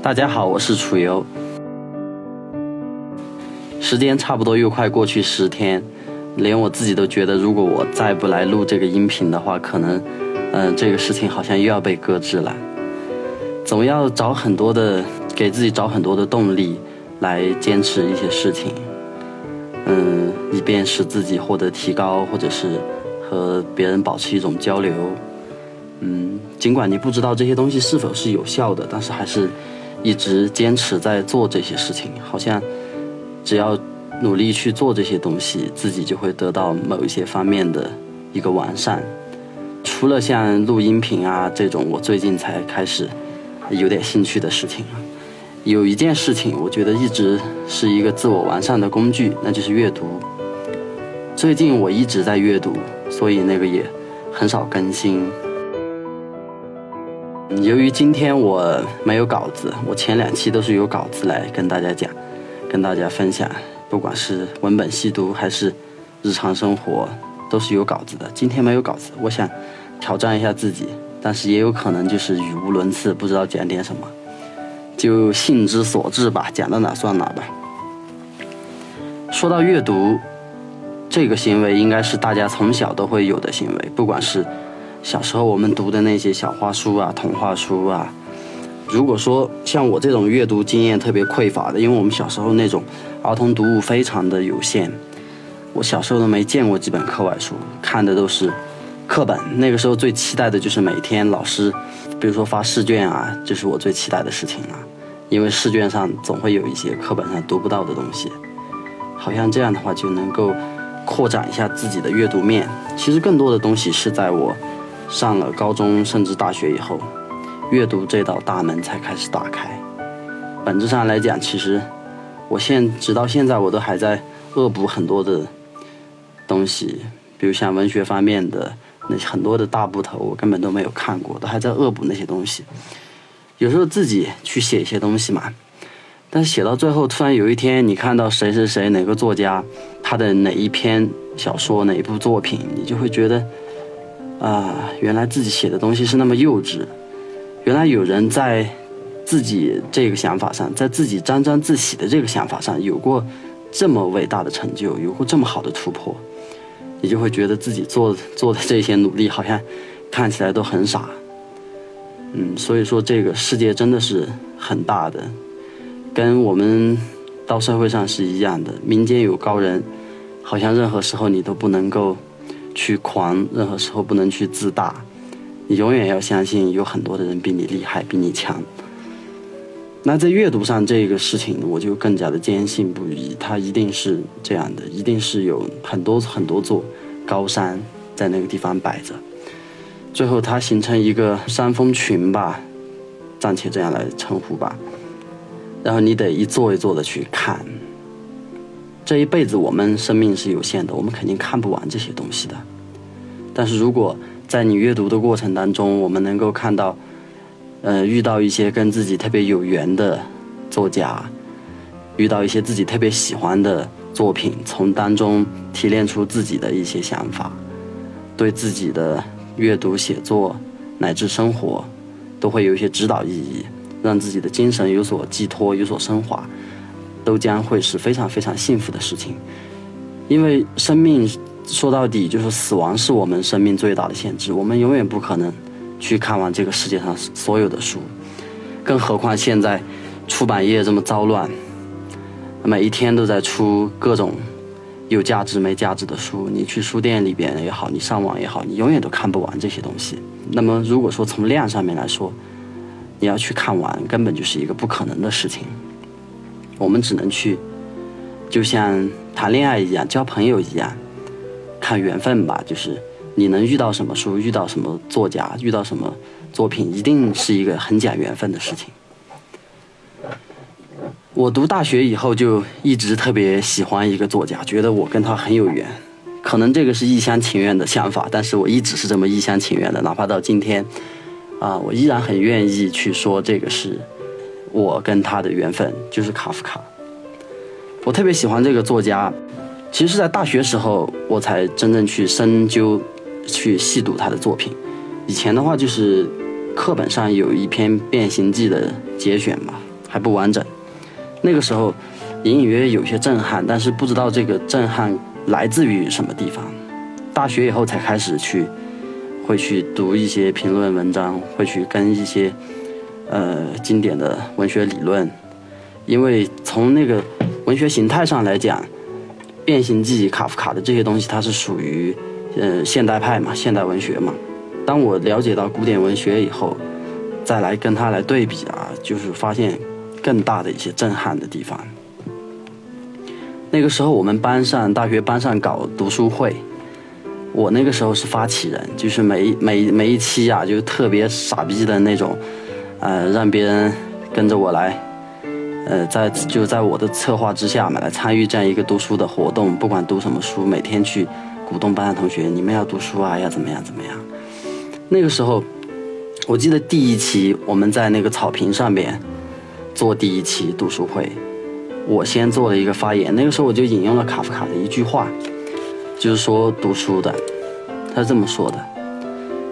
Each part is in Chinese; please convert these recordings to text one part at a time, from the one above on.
大家好，我是楚游。时间差不多又快过去十天，连我自己都觉得，如果我再不来录这个音频的话，可能，嗯，这个事情好像又要被搁置了。总要找很多的，给自己找很多的动力，来坚持一些事情，嗯，以便使自己获得提高，或者是和别人保持一种交流。嗯，尽管你不知道这些东西是否是有效的，但是还是一直坚持在做这些事情。好像只要努力去做这些东西，自己就会得到某一些方面的一个完善。除了像录音频啊这种，我最近才开始有点兴趣的事情有一件事情，我觉得一直是一个自我完善的工具，那就是阅读。最近我一直在阅读，所以那个也很少更新。由于今天我没有稿子，我前两期都是有稿子来跟大家讲，跟大家分享，不管是文本细读还是日常生活，都是有稿子的。今天没有稿子，我想挑战一下自己，但是也有可能就是语无伦次，不知道讲点什么，就兴之所至吧，讲到哪算哪吧。说到阅读，这个行为应该是大家从小都会有的行为，不管是。小时候我们读的那些小花书啊、童话书啊，如果说像我这种阅读经验特别匮乏的，因为我们小时候那种儿童读物非常的有限，我小时候都没见过几本课外书，看的都是课本。那个时候最期待的就是每天老师，比如说发试卷啊，这是我最期待的事情了，因为试卷上总会有一些课本上读不到的东西，好像这样的话就能够扩展一下自己的阅读面。其实更多的东西是在我。上了高中甚至大学以后，阅读这道大门才开始打开。本质上来讲，其实我现直到现在我都还在恶补很多的东西，比如像文学方面的那很多的大部头，我根本都没有看过，都还在恶补那些东西。有时候自己去写一些东西嘛，但写到最后，突然有一天你看到谁谁谁哪个作家他的哪一篇小说哪一部作品，你就会觉得。啊，原来自己写的东西是那么幼稚，原来有人在自己这个想法上，在自己沾沾自喜的这个想法上有过这么伟大的成就，有过这么好的突破，你就会觉得自己做做的这些努力好像看起来都很傻。嗯，所以说这个世界真的是很大的，跟我们到社会上是一样的，民间有高人，好像任何时候你都不能够。去狂，任何时候不能去自大，你永远要相信有很多的人比你厉害，比你强。那在阅读上这个事情，我就更加的坚信不疑，它一定是这样的，一定是有很多很多座高山在那个地方摆着，最后它形成一个山峰群吧，暂且这样来称呼吧。然后你得一座一座的去看。这一辈子我们生命是有限的，我们肯定看不完这些东西的。但是如果在你阅读的过程当中，我们能够看到，呃，遇到一些跟自己特别有缘的作家，遇到一些自己特别喜欢的作品，从当中提炼出自己的一些想法，对自己的阅读、写作乃至生活，都会有一些指导意义，让自己的精神有所寄托、有所升华。都将会是非常非常幸福的事情，因为生命说到底就是死亡，是我们生命最大的限制。我们永远不可能去看完这个世界上所有的书，更何况现在出版业这么糟乱，每一天都在出各种有价值没价值的书。你去书店里边也好，你上网也好，你永远都看不完这些东西。那么，如果说从量上面来说，你要去看完，根本就是一个不可能的事情。我们只能去，就像谈恋爱一样，交朋友一样，看缘分吧。就是你能遇到什么书，遇到什么作家，遇到什么作品，一定是一个很讲缘分的事情。我读大学以后就一直特别喜欢一个作家，觉得我跟他很有缘。可能这个是一厢情愿的想法，但是我一直是这么一厢情愿的，哪怕到今天，啊，我依然很愿意去说这个是。我跟他的缘分就是卡夫卡。我特别喜欢这个作家，其实是在大学时候我才真正去深究、去细读他的作品。以前的话就是课本上有一篇《变形记》的节选嘛，还不完整。那个时候隐隐约约有些震撼，但是不知道这个震撼来自于什么地方。大学以后才开始去，会去读一些评论文章，会去跟一些呃经典的文学理论，因为从那个文学形态上来讲，《变形记》、卡夫卡的这些东西，它是属于呃现代派嘛，现代文学嘛。当我了解到古典文学以后，再来跟它来对比啊，就是发现更大的一些震撼的地方。那个时候我们班上大学班上搞读书会。我那个时候是发起人，就是每每每一期啊，就特别傻逼的那种，呃，让别人跟着我来，呃，在就在我的策划之下嘛，来参与这样一个读书的活动，不管读什么书，每天去鼓动班上同学，你们要读书啊，要怎么样怎么样。那个时候，我记得第一期我们在那个草坪上面做第一期读书会，我先做了一个发言，那个时候我就引用了卡夫卡的一句话。就是说读书的，他是这么说的：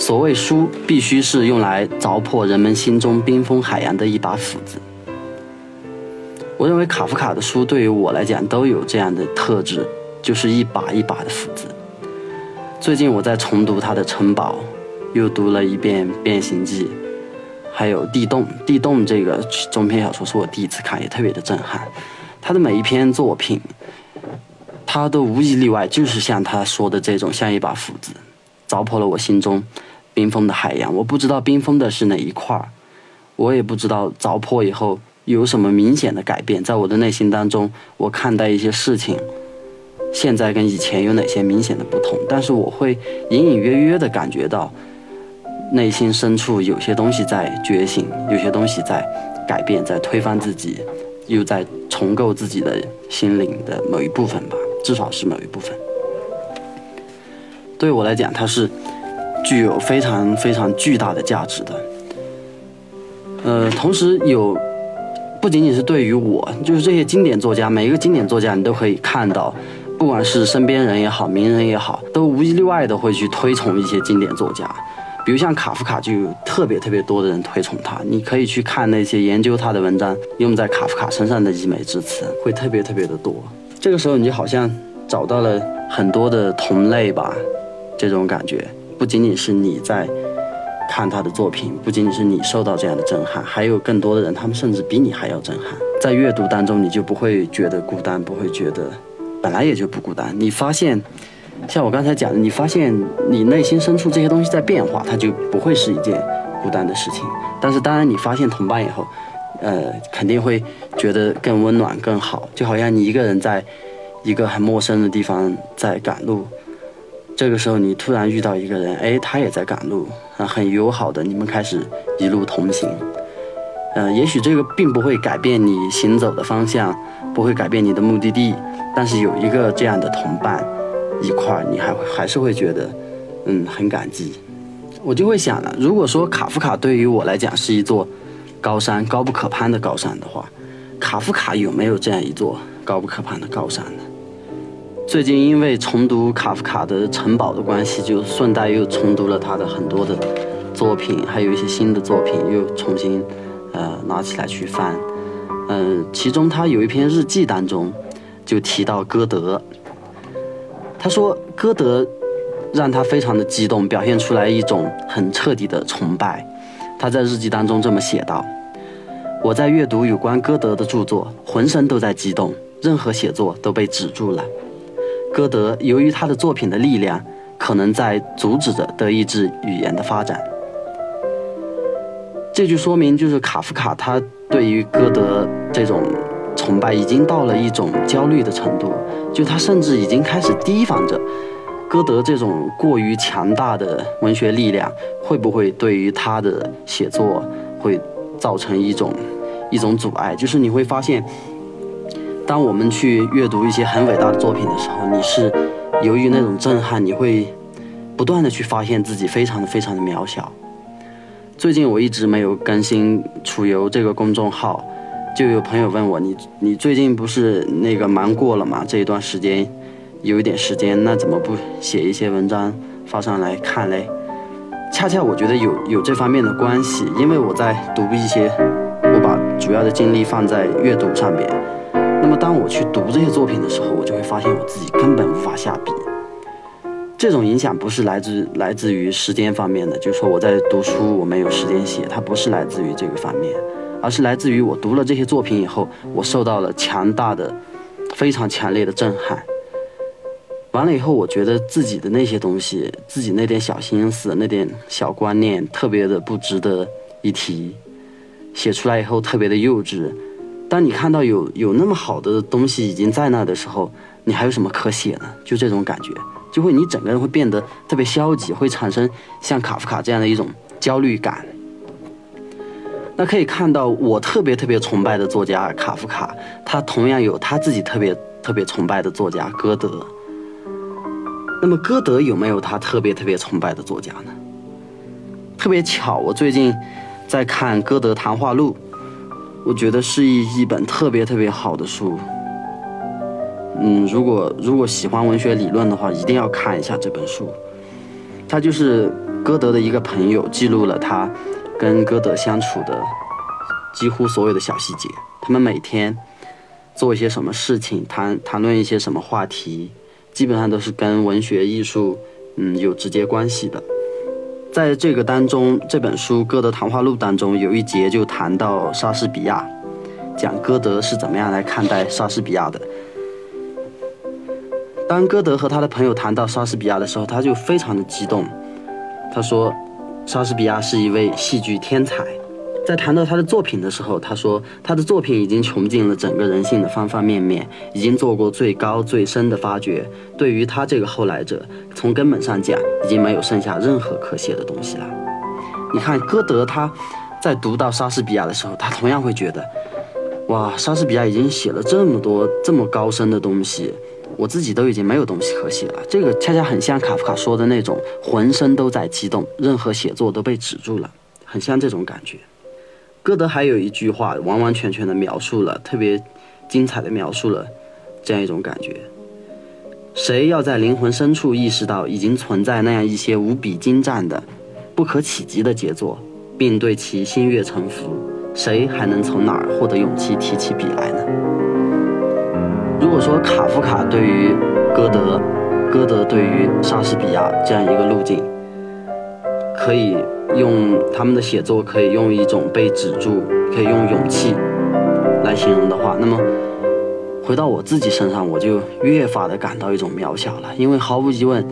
所谓书，必须是用来凿破人们心中冰封海洋的一把斧子。我认为卡夫卡的书对于我来讲都有这样的特质，就是一把一把的斧子。最近我在重读他的《城堡》，又读了一遍《变形记》，还有《地洞》。《地洞》这个中篇小说是我第一次看，也特别的震撼。他的每一篇作品。他都无一例外，就是像他说的这种，像一把斧子，凿破了我心中冰封的海洋。我不知道冰封的是哪一块儿，我也不知道凿破以后有什么明显的改变。在我的内心当中，我看待一些事情，现在跟以前有哪些明显的不同？但是我会隐隐约约的感觉到，内心深处有些东西在觉醒，有些东西在改变，在推翻自己，又在重构自己的心灵的某一部分吧。至少是某一部分，对我来讲，它是具有非常非常巨大的价值的。呃，同时有不仅仅是对于我，就是这些经典作家，每一个经典作家，你都可以看到，不管是身边人也好，名人也好，都无一例外的会去推崇一些经典作家。比如像卡夫卡，就有特别特别多的人推崇他。你可以去看那些研究他的文章，用在卡夫卡身上的溢美之词，会特别特别的多。这个时候，你就好像找到了很多的同类吧，这种感觉不仅仅是你在看他的作品，不仅仅是你受到这样的震撼，还有更多的人，他们甚至比你还要震撼。在阅读当中，你就不会觉得孤单，不会觉得本来也就不孤单。你发现，像我刚才讲的，你发现你内心深处这些东西在变化，它就不会是一件孤单的事情。但是，当然你发现同伴以后。呃，肯定会觉得更温暖、更好，就好像你一个人在一个很陌生的地方在赶路，这个时候你突然遇到一个人，哎，他也在赶路，啊，很友好的，你们开始一路同行。呃，也许这个并不会改变你行走的方向，不会改变你的目的地，但是有一个这样的同伴一块儿，你还会还是会觉得，嗯，很感激。我就会想了，如果说卡夫卡对于我来讲是一座。高山高不可攀的高山的话，卡夫卡有没有这样一座高不可攀的高山呢？最近因为重读卡夫卡的《城堡》的关系，就顺带又重读了他的很多的作品，还有一些新的作品又重新呃拿起来去翻。嗯，其中他有一篇日记当中就提到歌德，他说歌德让他非常的激动，表现出来一种很彻底的崇拜。他在日记当中这么写道：“我在阅读有关歌德的著作，浑身都在激动，任何写作都被止住了。歌德由于他的作品的力量，可能在阻止着德意志语言的发展。”这就说明，就是卡夫卡他对于歌德这种崇拜已经到了一种焦虑的程度，就他甚至已经开始提防着。歌德这种过于强大的文学力量，会不会对于他的写作会造成一种一种阻碍？就是你会发现，当我们去阅读一些很伟大的作品的时候，你是由于那种震撼，你会不断的去发现自己非常的非常的渺小。最近我一直没有更新楚游这个公众号，就有朋友问我，你你最近不是那个忙过了吗？这一段时间。有一点时间，那怎么不写一些文章发上来看嘞？恰恰我觉得有有这方面的关系，因为我在读一些，我把主要的精力放在阅读上边。那么当我去读这些作品的时候，我就会发现我自己根本无法下笔。这种影响不是来自来自于时间方面的，就是说我在读书我没有时间写，它不是来自于这个方面，而是来自于我读了这些作品以后，我受到了强大的、非常强烈的震撼。完了以后，我觉得自己的那些东西，自己那点小心思、那点小观念，特别的不值得一提。写出来以后特别的幼稚。当你看到有有那么好的东西已经在那的时候，你还有什么可写呢？就这种感觉。就会你整个人会变得特别消极，会产生像卡夫卡这样的一种焦虑感。那可以看到，我特别特别崇拜的作家卡夫卡，他同样有他自己特别特别崇拜的作家歌德。那么歌德有没有他特别特别崇拜的作家呢？特别巧，我最近在看《歌德谈话录》，我觉得是一一本特别特别好的书。嗯，如果如果喜欢文学理论的话，一定要看一下这本书。他就是歌德的一个朋友，记录了他跟歌德相处的几乎所有的小细节。他们每天做一些什么事情，谈谈论一些什么话题，基本上都是跟文学艺术嗯有直接关系的。在这个当中，这本书《歌德谈话录》当中有一节就谈到莎士比亚，讲歌德是怎么样来看待莎士比亚的。当歌德和他的朋友谈到莎士比亚的时候，他就非常的激动。他说，莎士比亚是一位戏剧天才。在谈到他的作品的时候，他说他的作品已经穷尽了整个人性的方方面面，已经做过最高最深的发掘。对于他这个后来者，从根本上讲，已经没有剩下任何可写的东西了。你看，歌德他在读到莎士比亚的时候，他同样会觉得，哇，莎士比亚已经写了这么多这么高深的东西。我自己都已经没有东西可写了，这个恰恰很像卡夫卡说的那种，浑身都在激动，任何写作都被止住了，很像这种感觉。歌德还有一句话，完完全全的描述了，特别精彩的描述了这样一种感觉：谁要在灵魂深处意识到已经存在那样一些无比精湛的、不可企及的杰作，并对其心悦诚服，谁还能从哪儿获得勇气提起笔来呢？如果说卡夫卡对于歌德，歌德对于莎士比亚这样一个路径，可以用他们的写作可以用一种被止住，可以用勇气来形容的话，那么回到我自己身上，我就越发的感到一种渺小了。因为毫无疑问，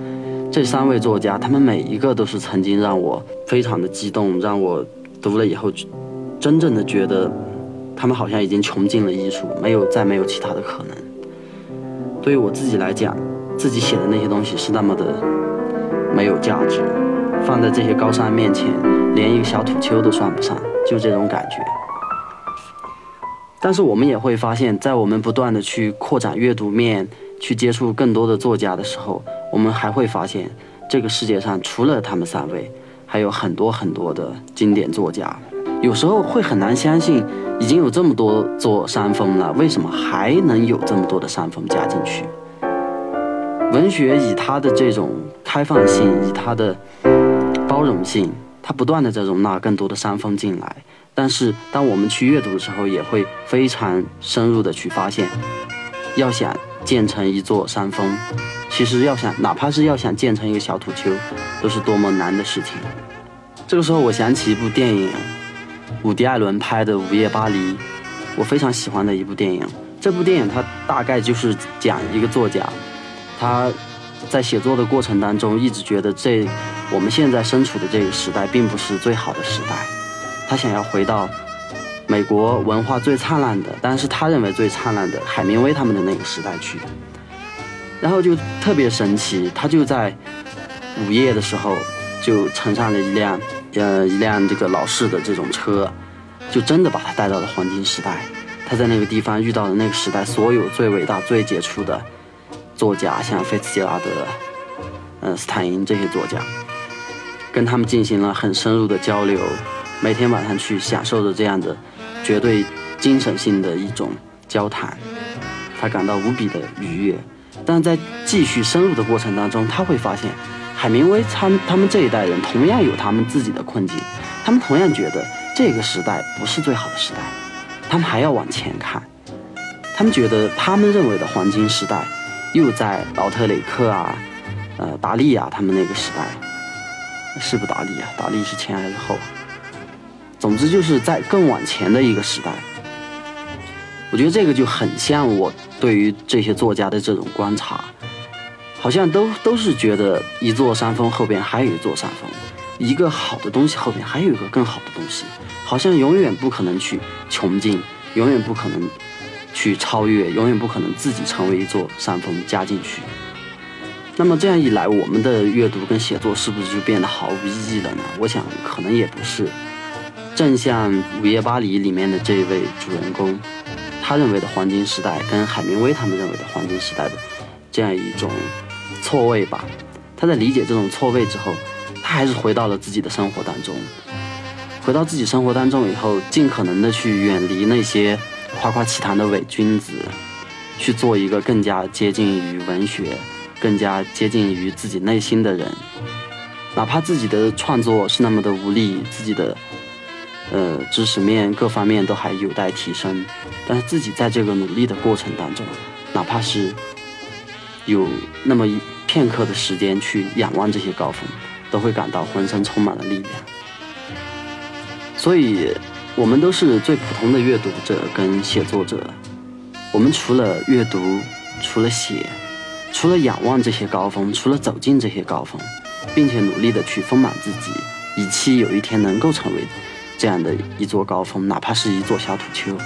这三位作家，他们每一个都是曾经让我非常的激动，让我读了以后，真正的觉得他们好像已经穷尽了艺术，没有再没有其他的可能。对于我自己来讲，自己写的那些东西是那么的没有价值，放在这些高山面前，连一个小土丘都算不上，就这种感觉。但是我们也会发现，在我们不断的去扩展阅读面，去接触更多的作家的时候，我们还会发现，这个世界上除了他们三位，还有很多很多的经典作家。有时候会很难相信，已经有这么多座山峰了，为什么还能有这么多的山峰加进去？文学以它的这种开放性，以它的包容性，它不断的在容纳更多的山峰进来。但是当我们去阅读的时候，也会非常深入的去发现，要想建成一座山峰，其实要想哪怕是要想建成一个小土丘，都是多么难的事情。这个时候，我想起一部电影。伍迪·艾伦拍的《午夜巴黎》，我非常喜欢的一部电影。这部电影它大概就是讲一个作家，他在写作的过程当中一直觉得这我们现在身处的这个时代并不是最好的时代，他想要回到美国文化最灿烂的，但是他认为最灿烂的海明威他们的那个时代去。然后就特别神奇，他就在午夜的时候就乘上了一辆。呃，一辆这个老式的这种车，就真的把他带到了黄金时代。他在那个地方遇到了那个时代所有最伟大、最杰出的作家，像菲茨杰拉德、嗯，斯坦因这些作家，跟他们进行了很深入的交流。每天晚上去享受着这样的绝对精神性的一种交谈，他感到无比的愉悦。但在继续深入的过程当中，他会发现。海明威他他们这一代人同样有他们自己的困境，他们同样觉得这个时代不是最好的时代，他们还要往前看，他们觉得他们认为的黄金时代，又在劳特雷克啊，呃，达利啊，他们那个时代，是不达利啊？达利是前还是后？总之就是在更往前的一个时代。我觉得这个就很像我对于这些作家的这种观察，好像都都是觉得一座山峰后边还有一座山峰，一个好的东西后边还有一个更好的东西，好像永远不可能去穷尽，永远不可能去超越，永远不可能自己成为一座山峰加进去。那么这样一来，我们的阅读跟写作是不是就变得毫无意义了呢？我想可能也不是。正像《午夜巴黎》里面的这一位主人公。他认为的黄金时代，跟海明威他们认为的黄金时代的这样一种错位吧。他在理解这种错位之后，他还是回到了自己的生活当中。回到自己生活当中以后，尽可能的去远离那些夸夸其谈的伪君子，去做一个更加接近于文学、更加接近于自己内心的人。哪怕自己的创作是那么的无力，自己的。呃，知识面各方面都还有待提升，但是自己在这个努力的过程当中，哪怕是有那么一片刻的时间去仰望这些高峰，都会感到浑身充满了力量。所以，我们都是最普通的阅读者跟写作者，我们除了阅读，除了写，除了仰望这些高峰，除了走进这些高峰，并且努力的去丰满自己，以期有一天能够成为。这样的一座高峰，哪怕是一座小土丘，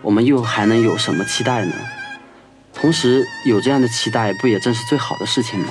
我们又还能有什么期待呢？同时有这样的期待，不也正是最好的事情吗？